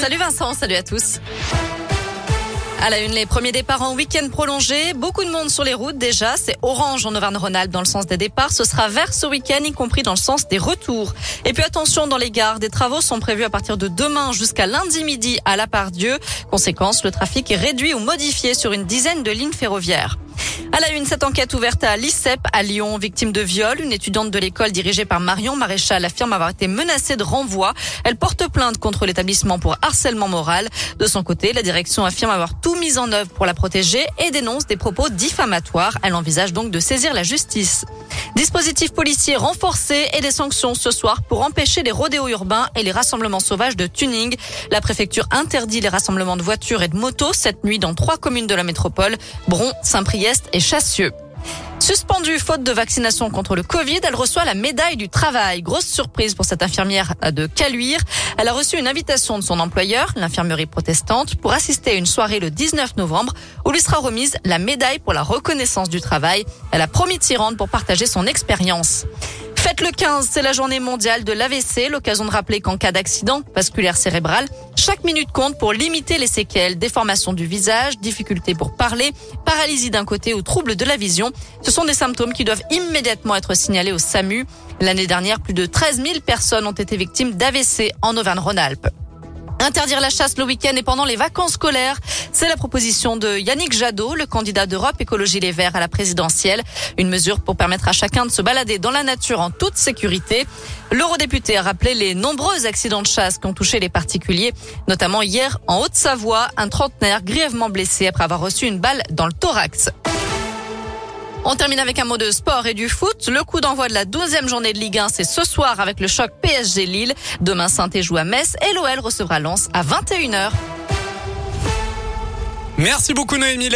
Salut Vincent, salut à tous. À la une, les premiers départs en week-end prolongé. Beaucoup de monde sur les routes déjà. C'est orange en Auvergne-Rhône-Alpes dans le sens des départs. Ce sera vert ce week-end, y compris dans le sens des retours. Et puis attention dans les gares. Des travaux sont prévus à partir de demain jusqu'à lundi midi à la part Dieu. Conséquence, le trafic est réduit ou modifié sur une dizaine de lignes ferroviaires. À la une, cette enquête ouverte à l'ICEP à Lyon, victime de viol. Une étudiante de l'école dirigée par Marion Maréchal affirme avoir été menacée de renvoi. Elle porte plainte contre l'établissement pour harcèlement moral. De son côté, la direction affirme avoir tout mis en œuvre pour la protéger et dénonce des propos diffamatoires. Elle envisage donc de saisir la justice. Dispositif policier renforcé et des sanctions ce soir pour empêcher les rodéos urbains et les rassemblements sauvages de tuning. La préfecture interdit les rassemblements de voitures et de motos cette nuit dans trois communes de la métropole, Bron, Saint-Priest et Chassieux. Suspendue faute de vaccination contre le Covid, elle reçoit la médaille du travail. Grosse surprise pour cette infirmière de Caluire. Elle a reçu une invitation de son employeur, l'infirmerie protestante, pour assister à une soirée le 19 novembre où lui sera remise la médaille pour la reconnaissance du travail. Elle a promis de s'y rendre pour partager son expérience. Faites le 15, c'est la journée mondiale de l'AVC, l'occasion de rappeler qu'en cas d'accident vasculaire cérébral, chaque minute compte pour limiter les séquelles, déformation du visage, difficulté pour parler, paralysie d'un côté ou trouble de la vision. Ce sont des symptômes qui doivent immédiatement être signalés au SAMU. L'année dernière, plus de 13 000 personnes ont été victimes d'AVC en Auvergne-Rhône-Alpes. Interdire la chasse le week-end et pendant les vacances scolaires, c'est la proposition de Yannick Jadot, le candidat d'Europe Écologie Les Verts à la présidentielle. Une mesure pour permettre à chacun de se balader dans la nature en toute sécurité. L'eurodéputé a rappelé les nombreux accidents de chasse qui ont touché les particuliers, notamment hier en Haute-Savoie, un trentenaire grièvement blessé après avoir reçu une balle dans le thorax. On termine avec un mot de sport et du foot. Le coup d'envoi de la 12e journée de Ligue 1, c'est ce soir avec le choc PSG Lille. Demain, saint joue à Metz et l'OL recevra Lens à 21h. Merci beaucoup Noémie.